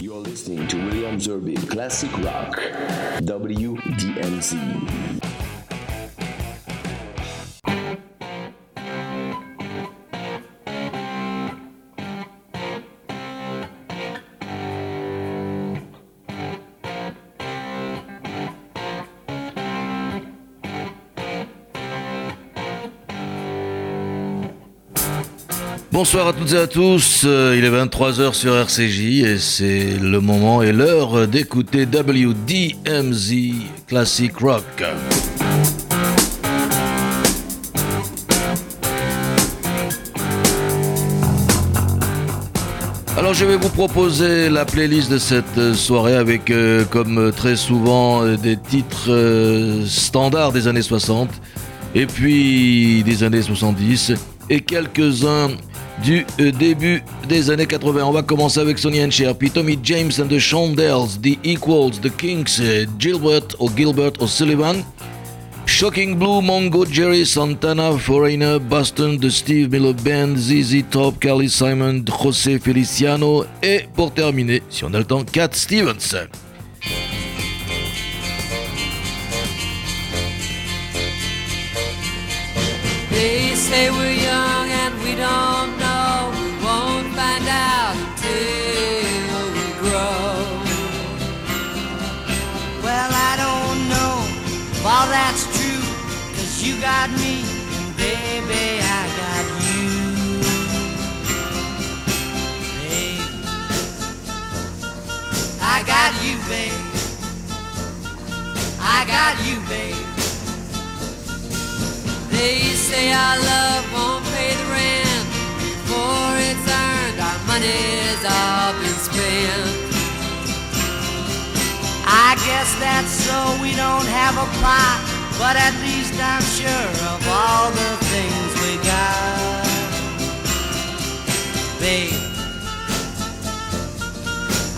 You're listening to William Zerbib Classic Rock, WDMZ. Bonsoir à toutes et à tous, euh, il est 23h sur RCJ et c'est le moment et l'heure d'écouter WDMZ Classic Rock. Alors je vais vous proposer la playlist de cette soirée avec euh, comme très souvent euh, des titres standards des années 60 et puis des années 70 et quelques-uns du euh, début des années 80. On va commencer avec Sonny and Cher, puis Tommy James and the Shondells, The Equals, The Kinks, euh, Gilbert ou Gilbert O'Sullivan, Shocking Blue, Mongo, Jerry Santana, Foreigner, Boston, The Steve Miller Band, ZZ Top, Carly Simon, José Feliciano et pour terminer, si on a le temps, Cat Stevens. That's true. Cause you got me, and baby, I got you. Babe. I got you, babe. I got you, babe. They say our love guess that's so we don't have a plot, but at least I'm sure of all the things we got. Babe,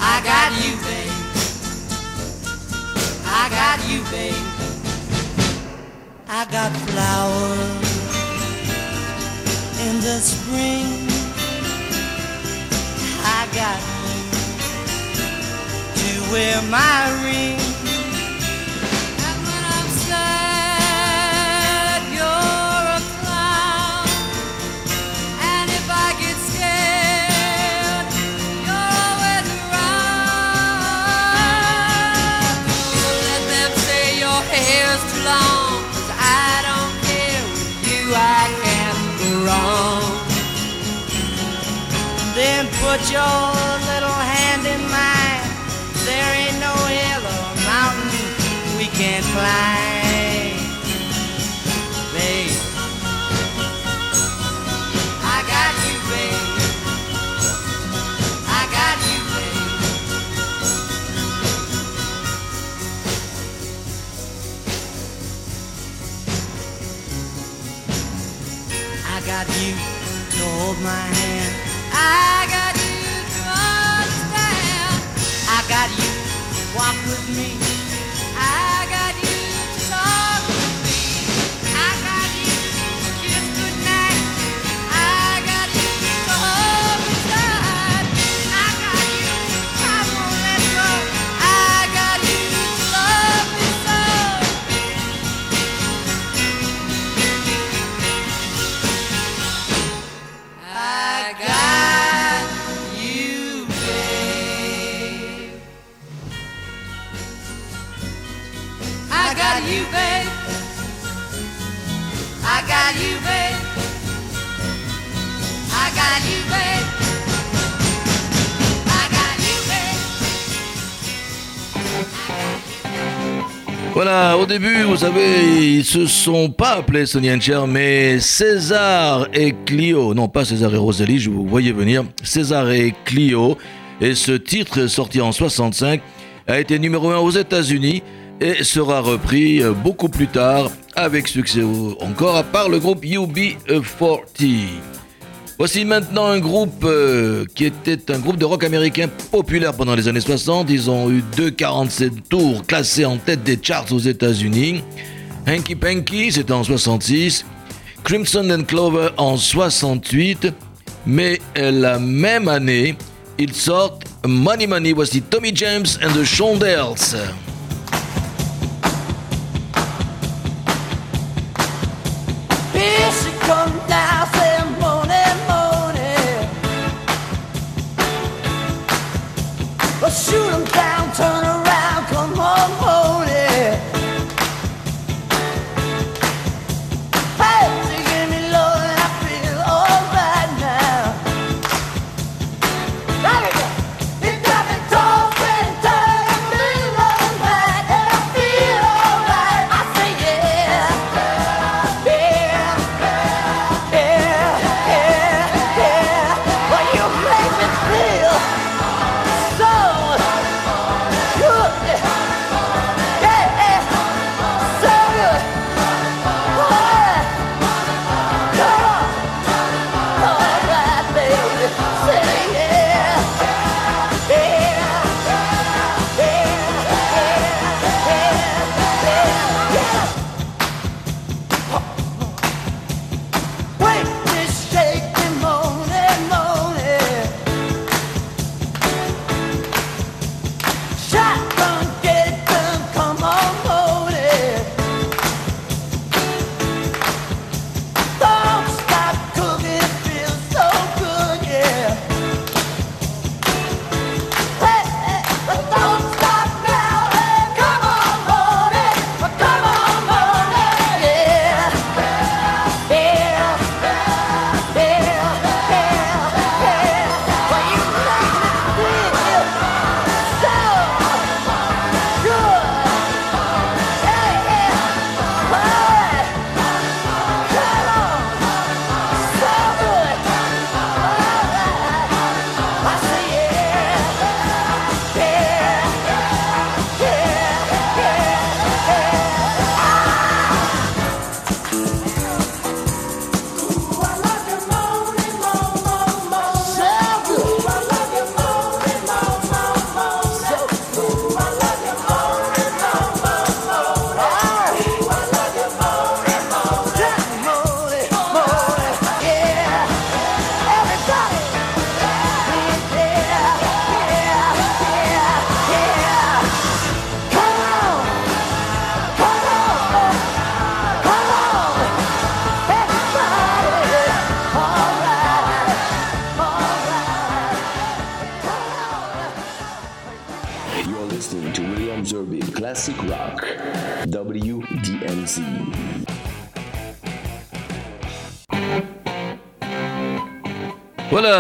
I got you, babe. I got you, babe. I got flowers in the spring. I got wear my ring. And when I'm sad, you're a clown. And if I get scared, you're always around. Let them say your hair's too long. 'cause I don't care with you, I can't go wrong. Then put your got you to hold my hand. I got you to understand. I got you to walk with me. Début, vous savez, ils se sont pas appelés Sonny and mais César et Clio. Non, pas César et Rosalie, je vous voyais venir. César et Clio. Et ce titre, sorti en 65, a été numéro 1 aux États-Unis et sera repris euh, beaucoup plus tard, avec succès encore, par le groupe UB40. Voici maintenant un groupe euh, qui était un groupe de rock américain populaire pendant les années 60. Ils ont eu 2,47 tours classés en tête des charts aux États-Unis. Hanky Panky, c'était en 66. Crimson and Clover en 68. Mais euh, la même année, ils sortent Money Money. Voici Tommy James and the Shondells.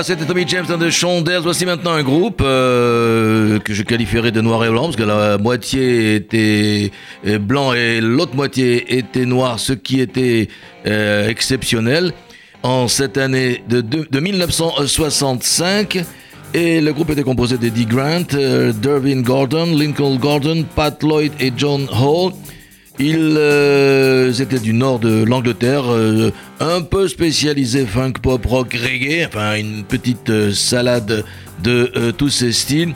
C'était Tommy James and the Shondells. Voici maintenant un groupe euh, que je qualifierais de noir et blanc, parce que la moitié était euh, blanc et l'autre moitié était noir, ce qui était euh, exceptionnel en cette année de 1965. Et le groupe était composé d'Eddie Grant, euh, Dervin Gordon, Lincoln Gordon, Pat Lloyd et John Hall. Ils euh, étaient du nord de l'Angleterre, euh, un peu spécialisés funk, pop, rock, reggae, enfin une petite euh, salade de tous ces styles.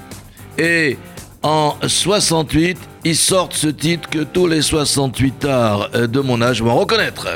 Et en 68, ils sortent ce titre que tous les 68 arts de mon âge vont reconnaître.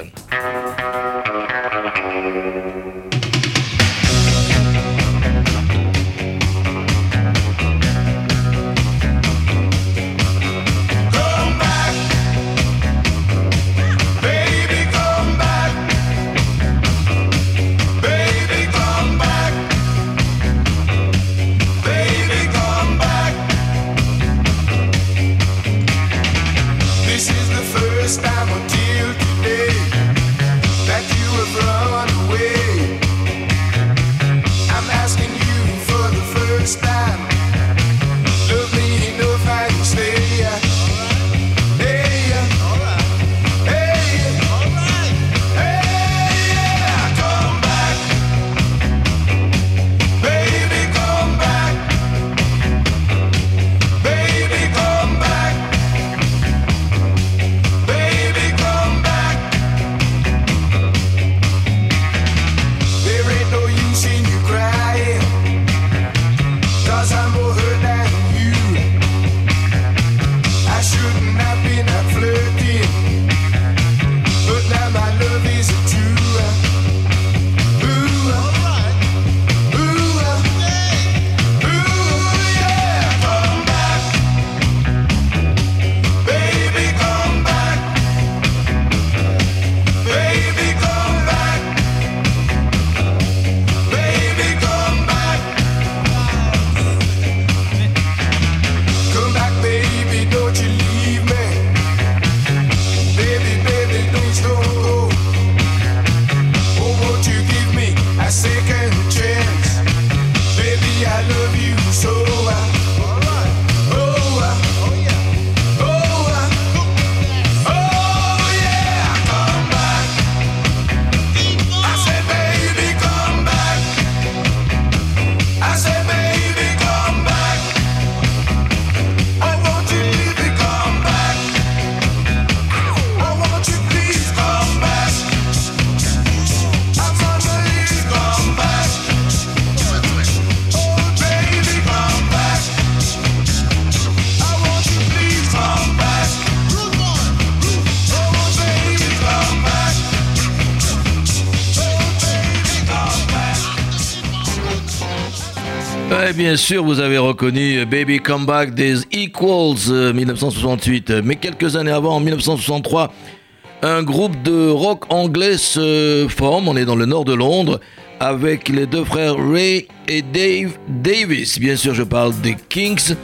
Bien sûr, vous avez reconnu Baby Come Back des Equals euh, 1968. Mais quelques années avant, en 1963, un groupe de rock anglais se forme. On est dans le nord de Londres avec les deux frères Ray et Dave Davis. Bien sûr, je parle des Kings.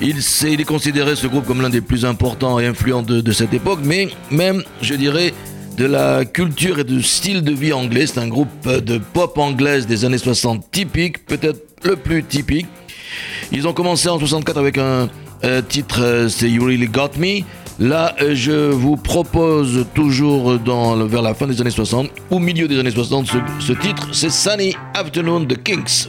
Il est considéré ce groupe comme l'un des plus importants et influents de, de cette époque, mais même, je dirais, de la culture et du style de vie anglais. C'est un groupe de pop anglaise des années 60 typique, peut-être le plus typique. Ils ont commencé en 64 avec un titre, euh, c'est You Really Got Me. Là, euh, je vous propose toujours vers la fin des années 60, au milieu des années 60, ce, titre, c'est Sunny Afternoon de Kings.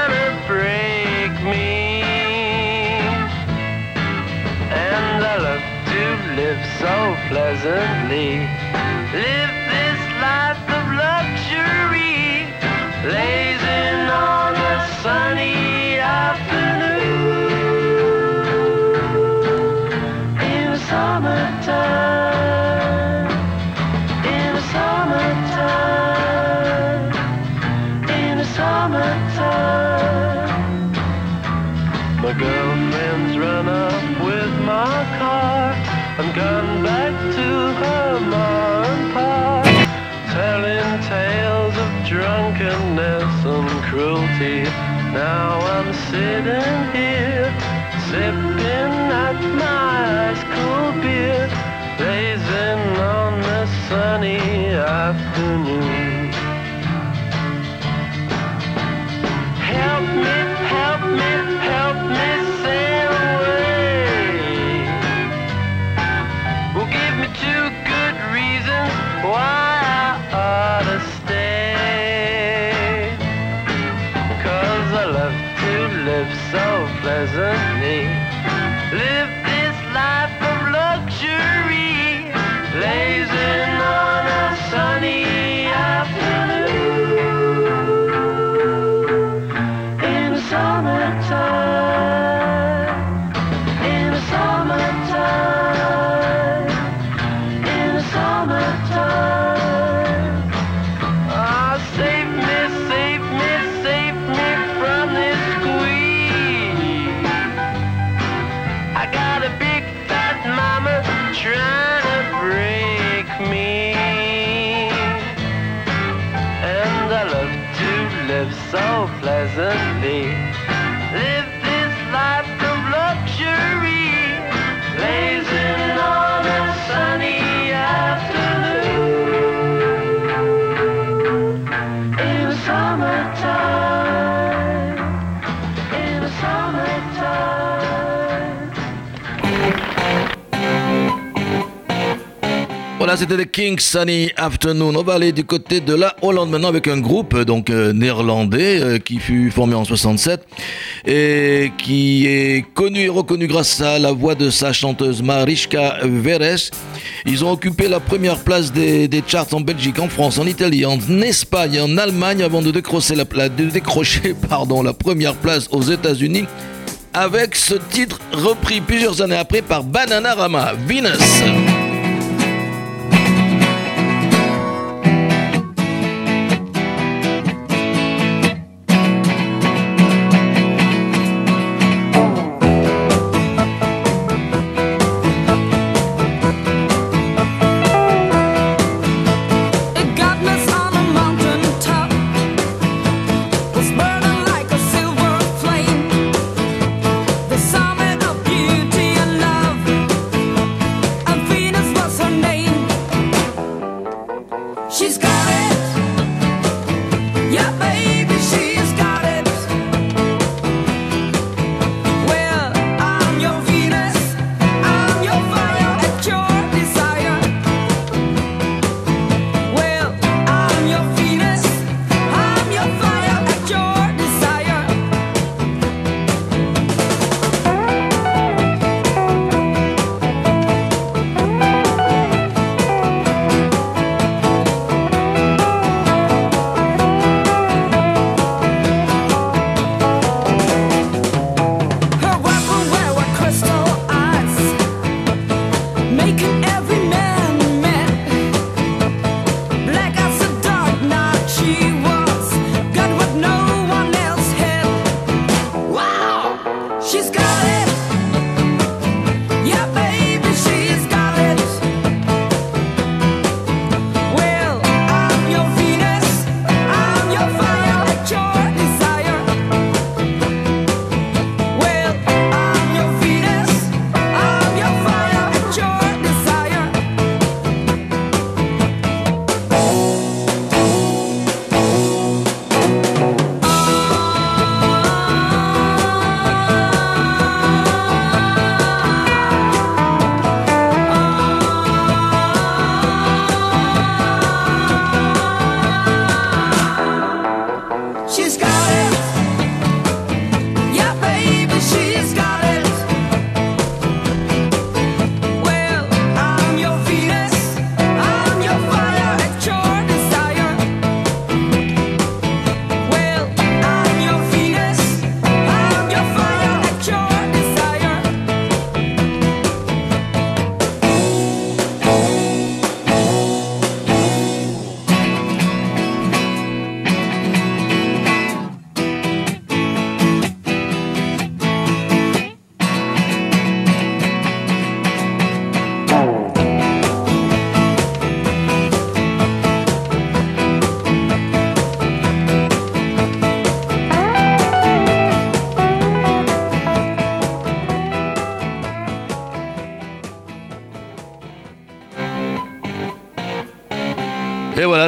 so pleasantly. Live this life of luxury. Blazing cruelty. Now I'm sitting here, sipping at my ice cold beer, blazing on the sunny afternoon. Voilà, c'était les Kings Sunny Afternoon. On va aller du côté de la Hollande maintenant avec un groupe donc euh, néerlandais euh, qui fut formé en 67 et qui est connu et reconnu grâce à la voix de sa chanteuse Mariska Veres. Ils ont occupé la première place des, charts en Belgique, en France, en Italie, en Espagne, en Allemagne avant de décrocher la, la première place aux États-Unis avec ce titre repris plusieurs années après par Bananarama, Venus.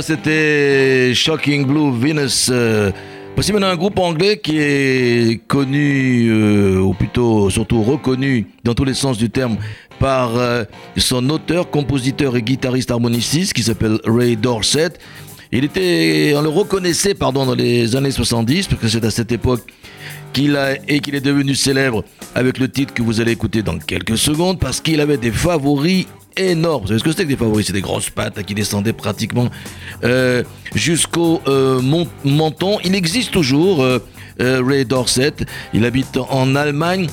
C'était Shocking Blue Venus. Euh, voici maintenant un groupe anglais qui est connu, euh, ou plutôt surtout reconnu dans tous les sens du terme, par euh, son auteur, compositeur et guitariste harmoniciste qui s'appelle Ray Dorset. Il était, on le reconnaissait pardon, dans les années 70, parce que c'est à cette époque qu'il a qu'il est devenu célèbre avec le titre que vous allez écouter dans quelques secondes, parce qu'il avait des favoris énormes. Vous savez ce que c'était que des favoris? C'est des grosses pattes qui descendaient pratiquement euh, jusqu'au euh, menton. Il existe toujours, euh, Ray Dorset. Il habite en Allemagne.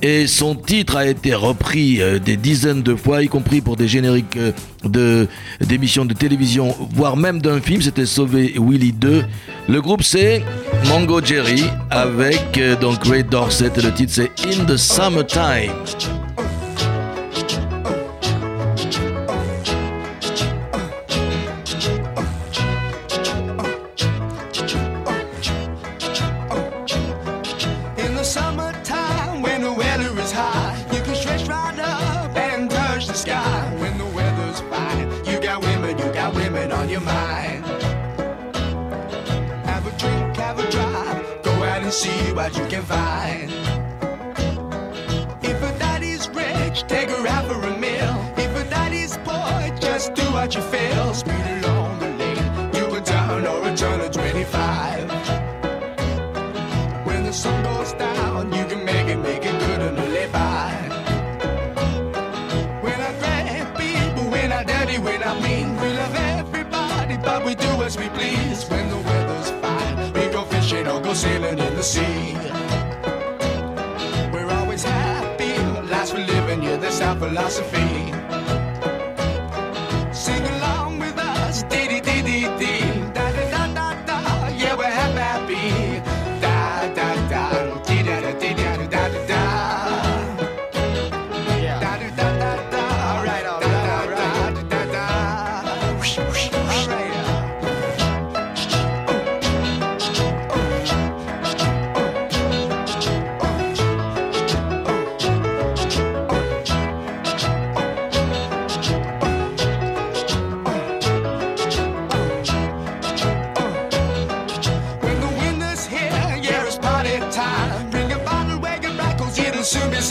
Et son titre a été repris des dizaines de fois, y compris pour des génériques d'émissions de télévision, voire même d'un film. C'était Sauvé Willy 2. Le groupe c'est Mango Jerry avec donc Ray Dorset et le titre c'est In the Summertime.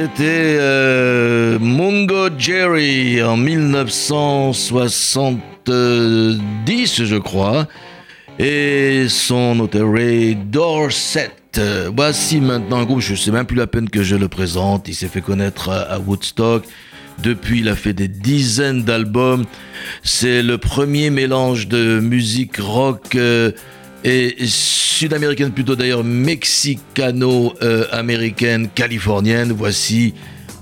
C'était euh, Mungo Jerry en 1970, je crois, et son auteur Dorset. Voici maintenant un groupe, je sais même plus la peine que je le présente. Il s'est fait connaître à, à Woodstock. Depuis, il a fait des dizaines d'albums. C'est le premier mélange de musique rock euh, et sud-américaine, plutôt d'ailleurs mexicano-américaine, californienne. Voici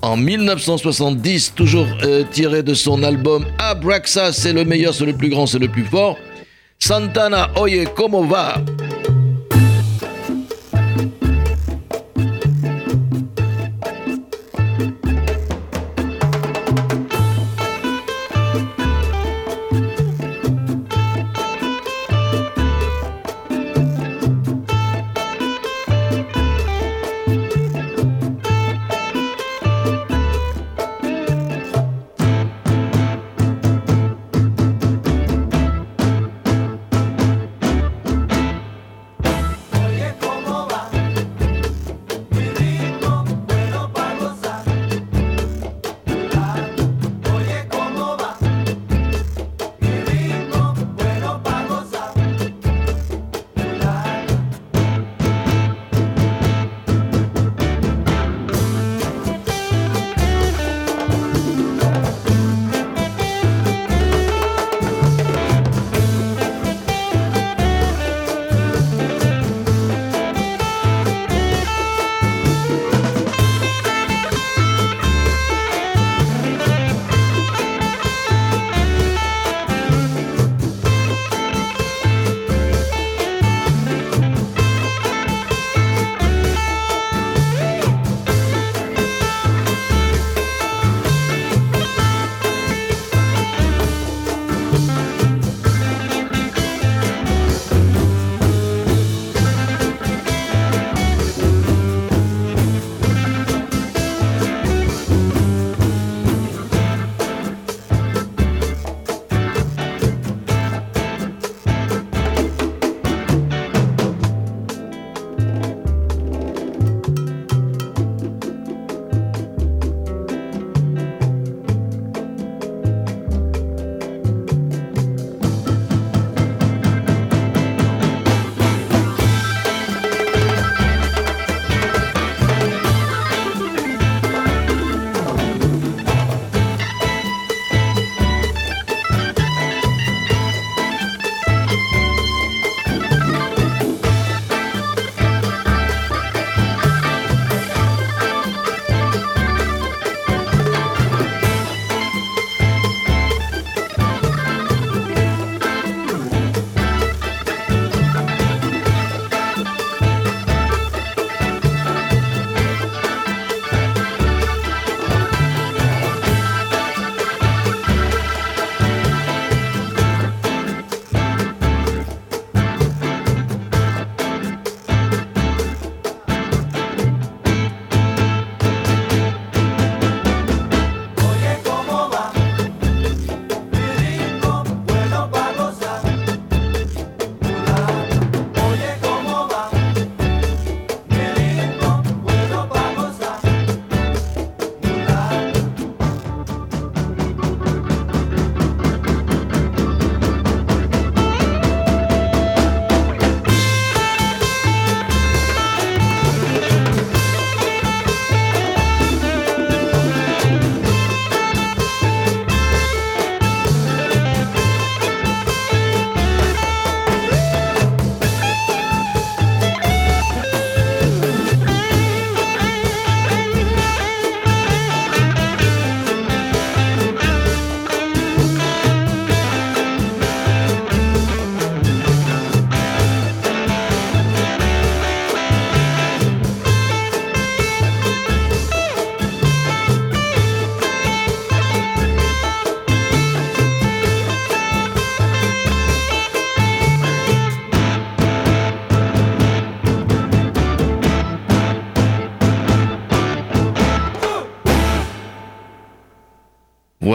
en 1970, toujours euh, tiré de son album Abraxa, c'est le meilleur, c'est le plus grand, c'est le plus fort. Santana, oye, como va?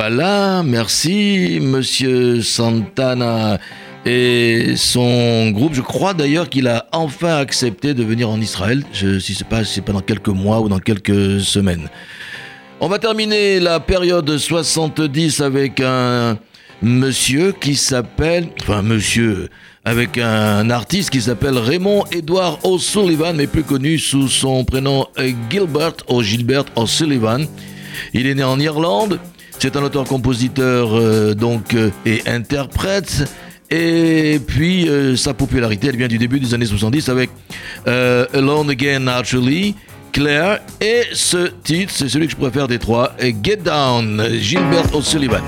Voilà, merci Monsieur Santana et son groupe. Je crois d'ailleurs qu'il a enfin accepté de venir en Israël. Je, si c'est pas, c'est pas dans quelques mois ou dans quelques semaines. On va terminer la période 70 avec un monsieur qui s'appelle, enfin monsieur, avec un artiste qui s'appelle Raymond Edward O'Sullivan, mais plus connu sous son prénom Gilbert ou Gilbert O'Sullivan. Il est né en Irlande. C'est un auteur-compositeur euh, donc euh, et interprète. Et puis euh, sa popularité, elle vient du début des années 70 avec Alone Again Naturally, Claire et ce titre, c'est celui que je préfère des trois, Get Down, Gilbert O'Sullivan.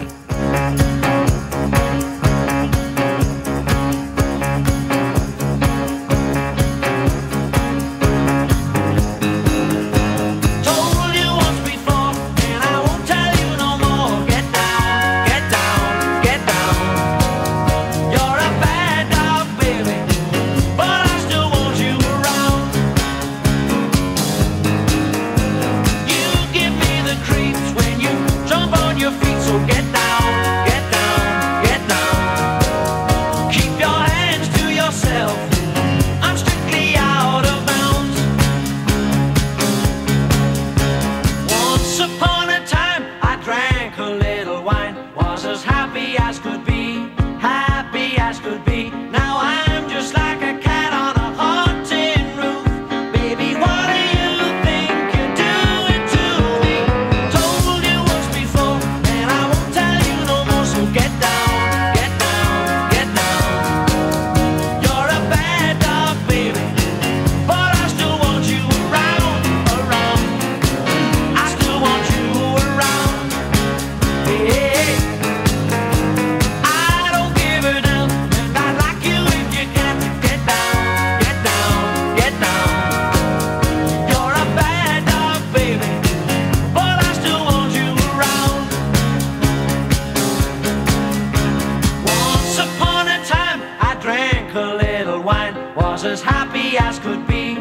Was as happy as could be,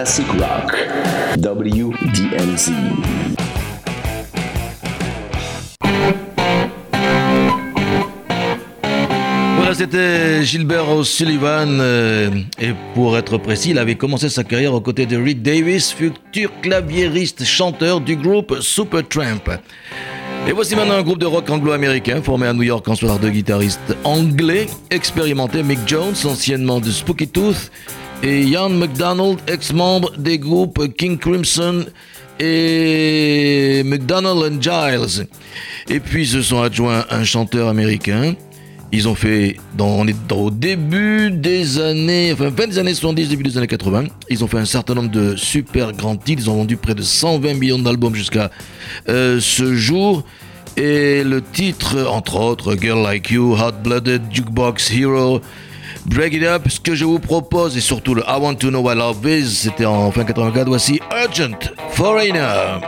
Classic Rock, WDMZ. Voilà, c'était Gilbert O'Sullivan. euh, et pour être précis, il avait commencé sa carrière aux côtés de Rick Davis, futur claviériste chanteur du groupe Supertramp. Et voici maintenant un groupe de rock anglo-américain formé à New York en soir de guitaristes anglais expérimentés Mick Jones, anciennement de Spooky Tooth, et Ian McDonald, ex-membre des groupes King Crimson et McDonald and Giles. Et puis se sont adjoints un chanteur américain. Ils ont fait, dans, on est au début des années, enfin fin des années 70, début des années 80, ils ont fait un certain nombre de super grands titres. Ils ont vendu près de 120 millions d'albums jusqu'à euh, ce jour. Et le titre, entre autres, Girl Like You, Hot Blooded, Jukebox Hero, Break It Up, ce que je vous propose, et surtout le I Want to Know What Love Is, c'était en fin 84, voici Urgent Foreigner.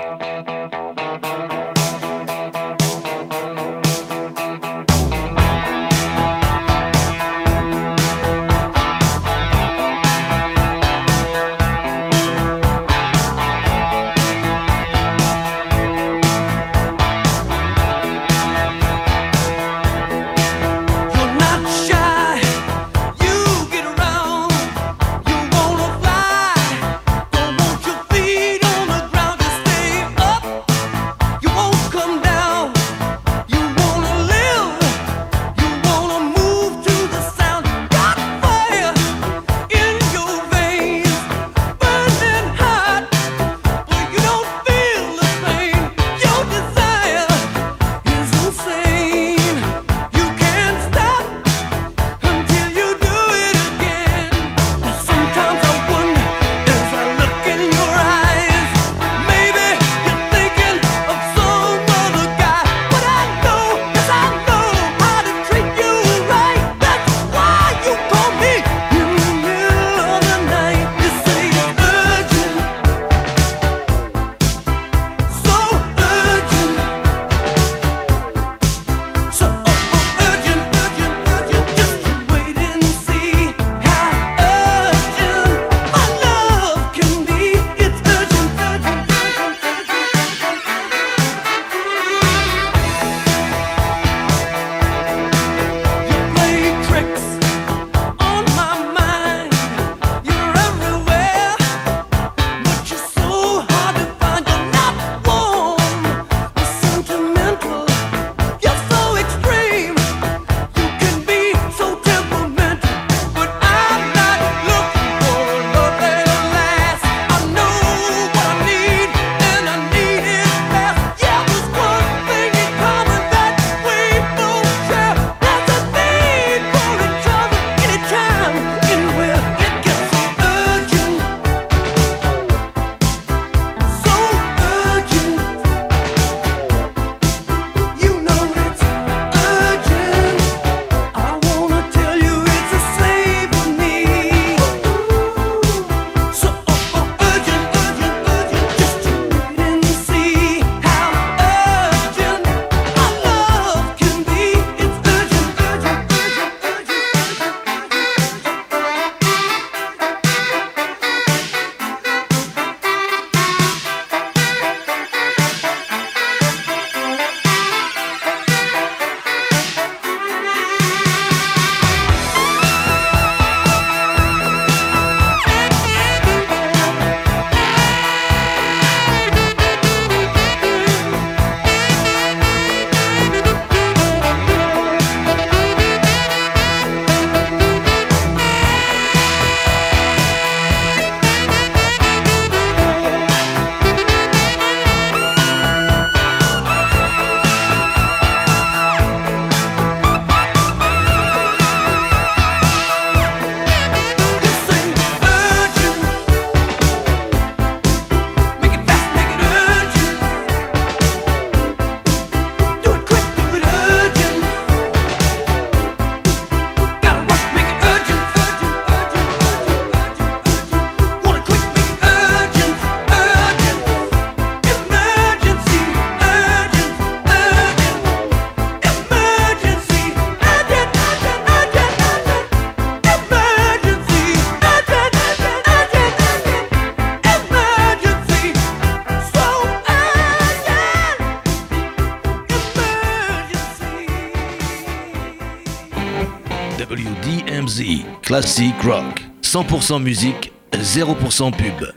Classic Rock. 100% musique, 0% pub.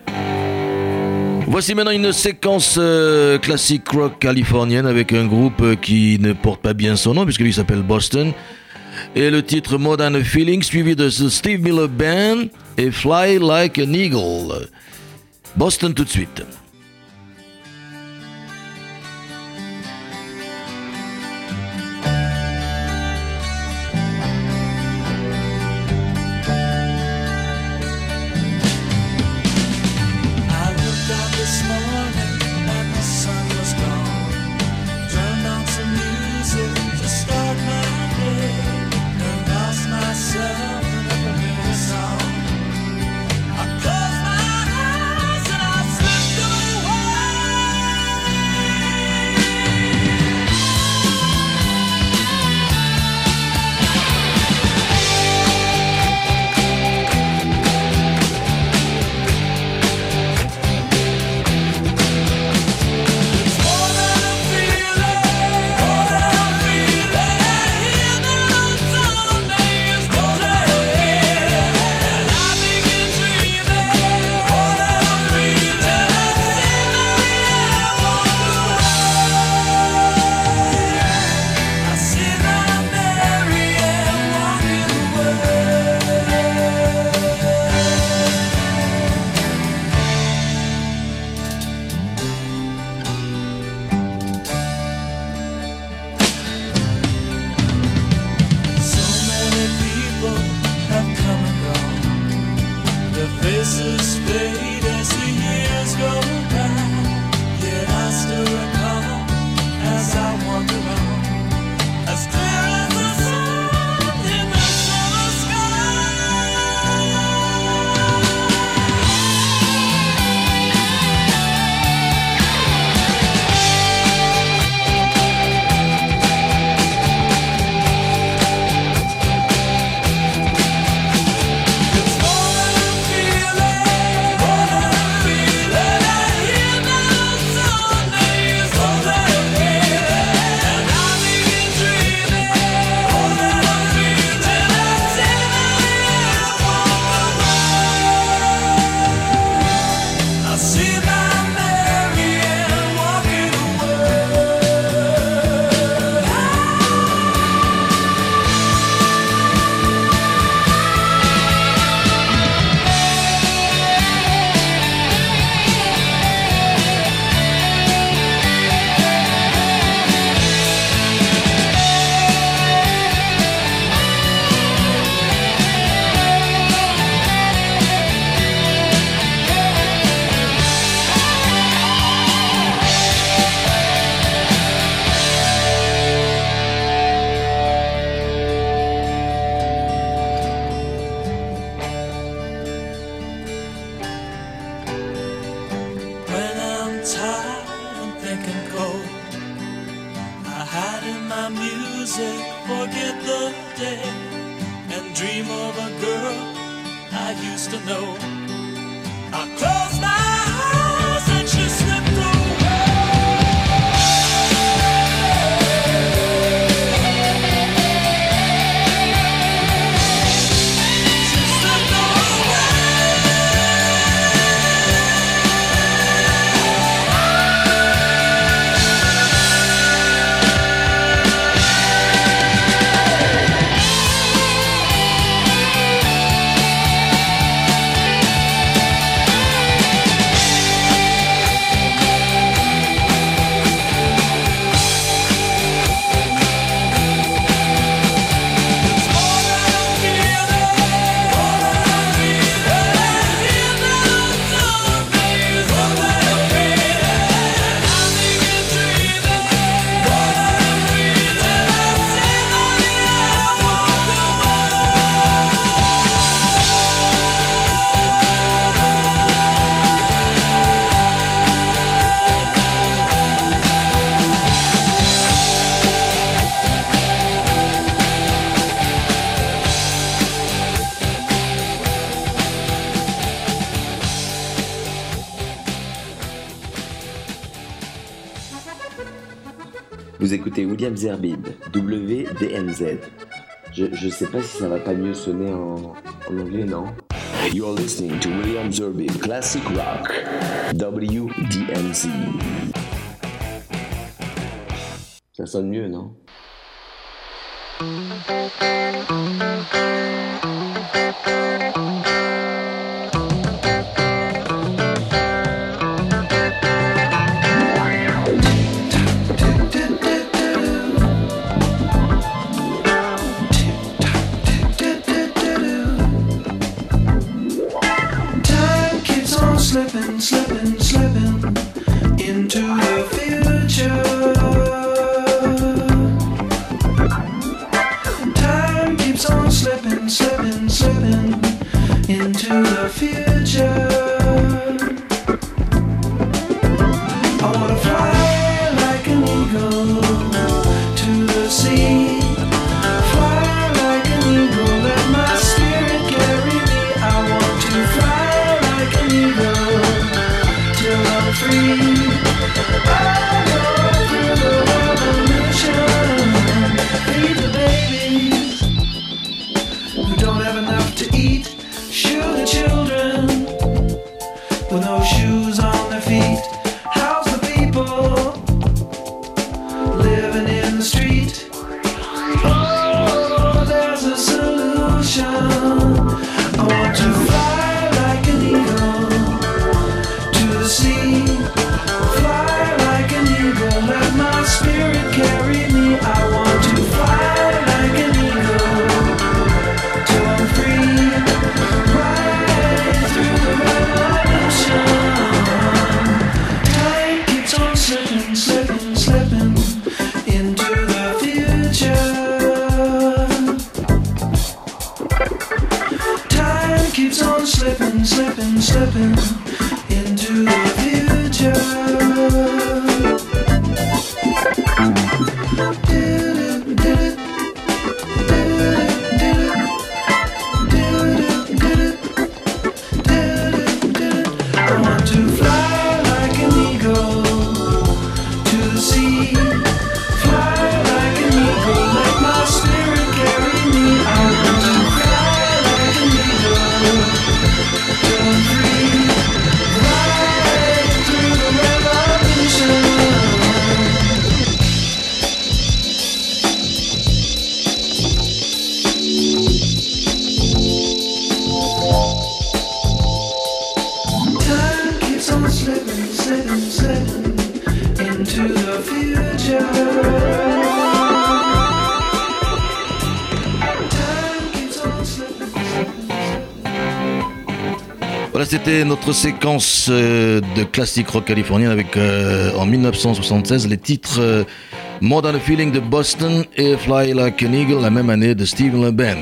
Voici maintenant une séquence euh, classique rock californienne avec un groupe euh, qui ne porte pas bien son nom puisqu'il s'appelle Boston. Et le titre Modern Feeling suivi de Steve Miller Band et Fly Like an Eagle. Boston tout de suite. Zerbib, WDMZ. Je, je sais pas si ça va pas mieux sonner en, en anglais, non? You're listening to William Zerbib Classic Rock, WDMZ. Ça sonne mieux, non? Voilà, c'était notre séquence euh, de classique rock californien avec euh, en 1976 les titres euh, More Than a Feeling de Boston et Fly Like an Eagle la même année de Steve LeBen.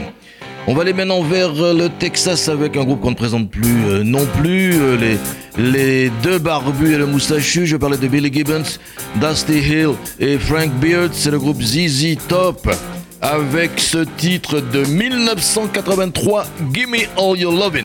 On va aller maintenant vers le Texas avec un groupe qu'on ne présente plus non plus, les, les deux barbus et le moustachu. Je parlais de Billy Gibbons, Dusty Hill et Frank Beard. C'est le groupe ZZ Top avec ce titre de 1983, Gimme All Your Lovin'.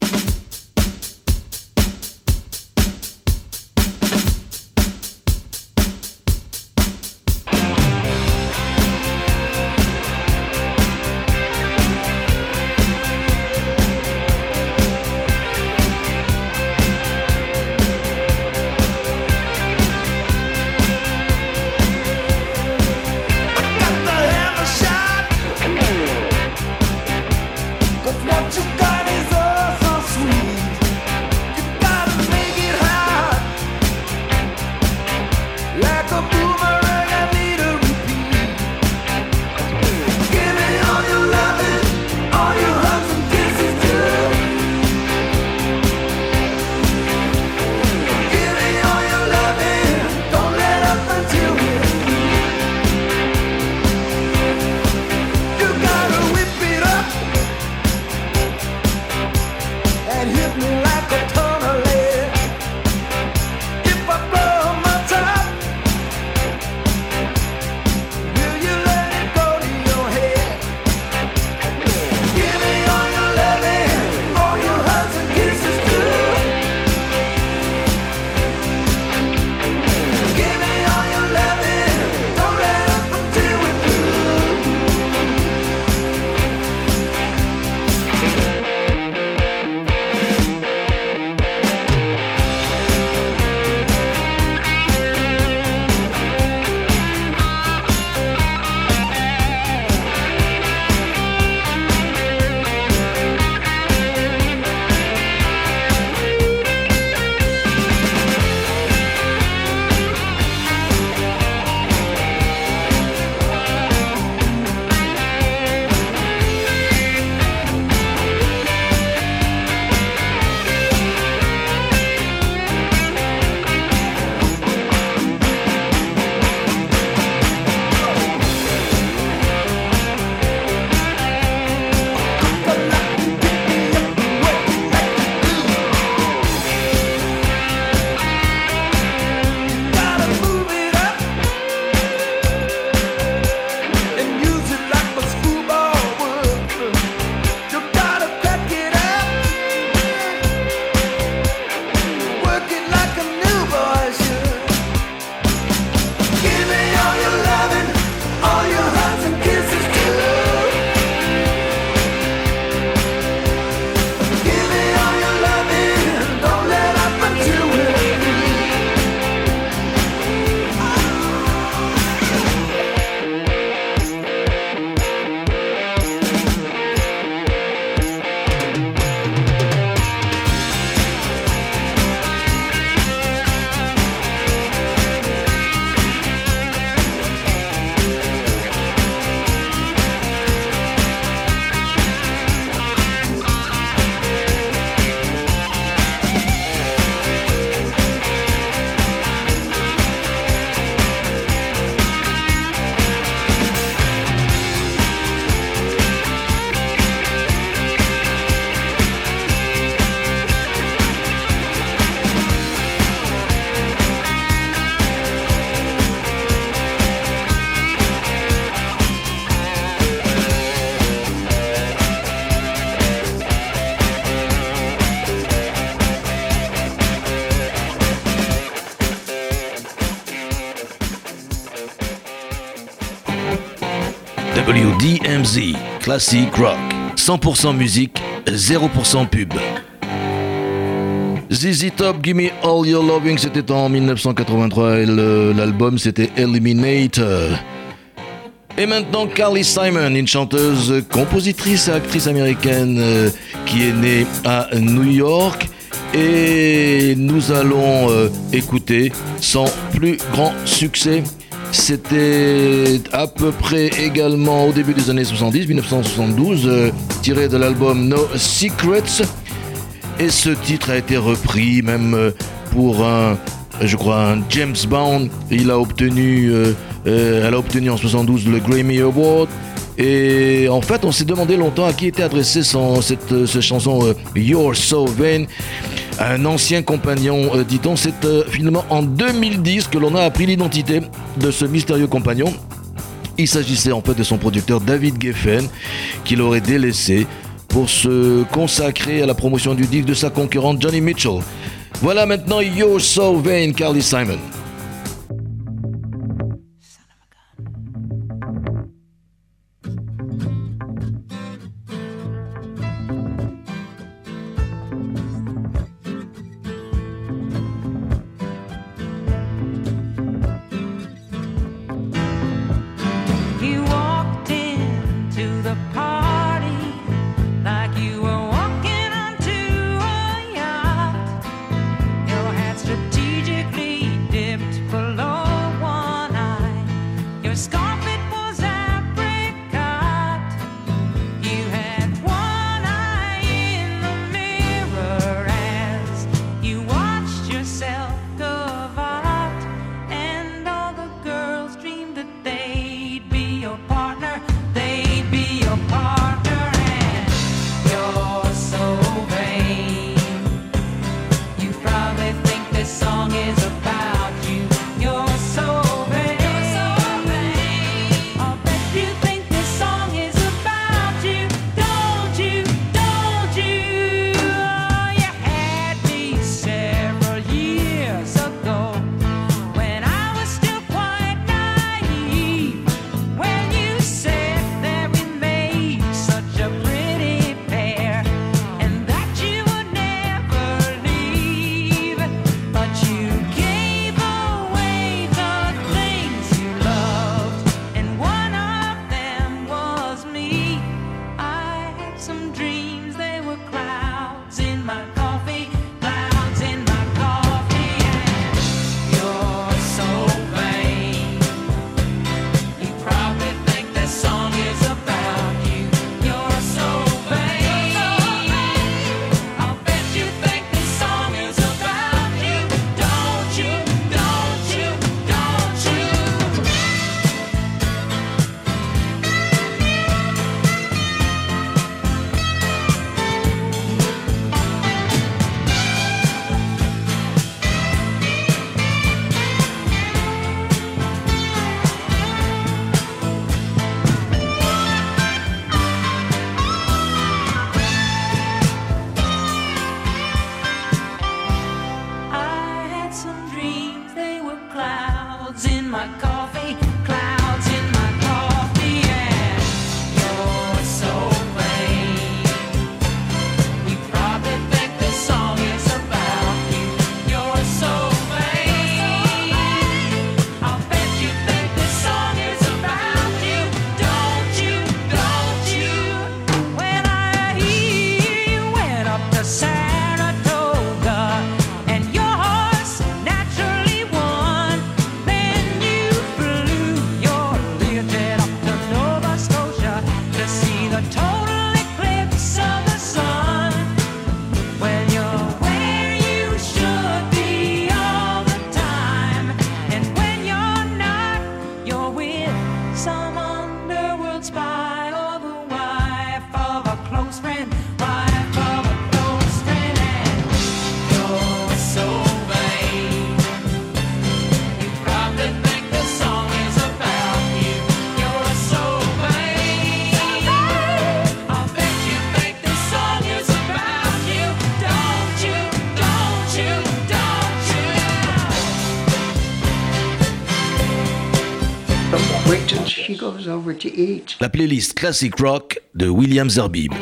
Classic Rock. 100% musique, 0% pub. ZZ Top, Gimme All Your Loving, c'était en 1983 et l'album c'était Eliminator. Et maintenant Carly Simon, une chanteuse, compositrice et actrice américaine euh, qui est née à New York. Et nous allons euh, écouter son plus grand succès. C'était à peu près également au début des années 70, 1972, euh, tiré de l'album No Secrets. Et ce titre a été repris même euh, pour un, je crois, un James Bond. Il a obtenu, euh, elle a obtenu en 72 le Grammy Award. Et en fait, on s'est demandé longtemps à qui était adressée cette, cette chanson You're So Vain. Un ancien compagnon, euh, dit-on, c'est euh, finalement en 2010 que l'on a appris l'identité de ce mystérieux compagnon. Il s'agissait en fait de son producteur David Geffen, qu'il aurait délaissé pour se consacrer à la promotion du disque de sa concurrente Johnny Mitchell. Voilà maintenant You're So Vain, Carly Simon. La playlist Classic Rock de William Zerbib.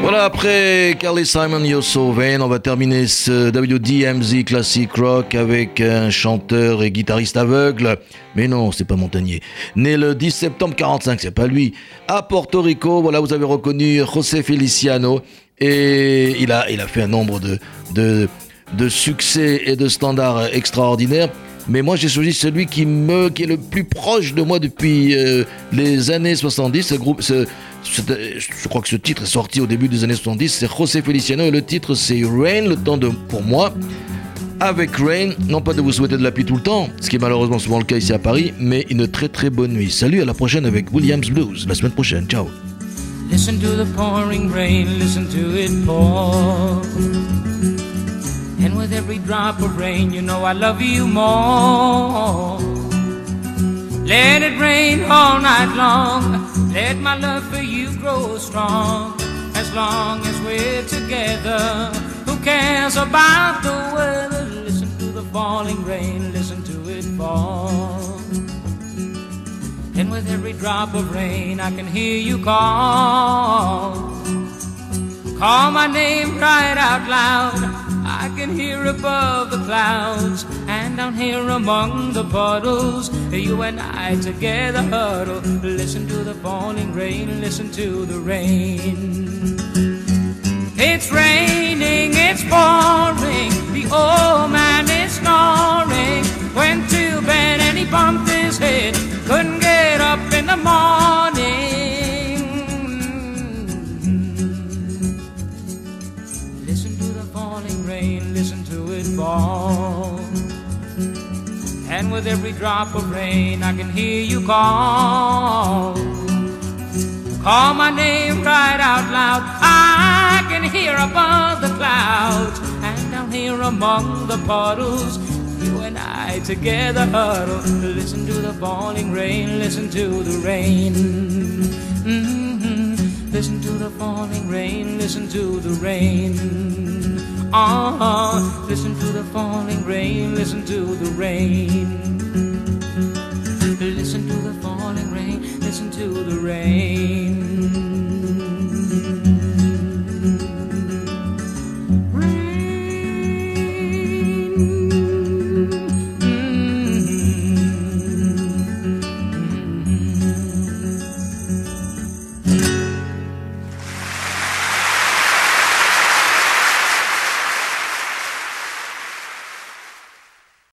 Voilà, après Carly Simon, You're So Vain, on va terminer ce WDMZ Classic Rock avec un chanteur et guitariste aveugle. Mais non, c'est pas Montagnier. Né le 10 septembre 45, c'est pas lui. À Porto Rico, voilà, vous avez reconnu José Feliciano. Et il a, il a fait un nombre de, de, de succès et de standards extraordinaires. Mais moi, j'ai choisi celui qui me, qui est le plus proche de moi depuis euh, les années 70. Ce groupe, je crois que ce titre est sorti au début des années 70. C'est José Feliciano et le titre c'est Rain. Le temps de, pour moi, avec Rain, non pas de vous souhaiter de la pluie tout le temps, ce qui est malheureusement souvent le cas ici à Paris, mais une très très bonne nuit. Salut, à la prochaine avec Williams Blues la semaine prochaine. Ciao. Listen to the pouring rain, listen to it pour. And with every drop of rain, you know I love you more. Let it rain all night long. Let my love for you grow strong. As long as we're together, who cares about the weather? Listen to the falling rain, listen to it fall. And with every drop of rain, I can hear you call. Call my name right out loud. Can hear above the clouds and down here among the puddles. You and I together huddle. Listen to the falling rain, listen to the rain. It's raining, it's pouring. The old man is snoring. Went to bed and he bumped his head. Couldn't get up in the morning. Fall. And with every drop of rain, I can hear you call. Call my name right out loud. I can hear above the clouds and down here among the puddles. You and I together huddle. Listen to the falling rain. Listen to the rain. Mhm. Listen to the falling rain. Listen to the rain. Uh-huh. Listen to the falling rain, listen to the rain. Listen to the falling rain, listen to the rain.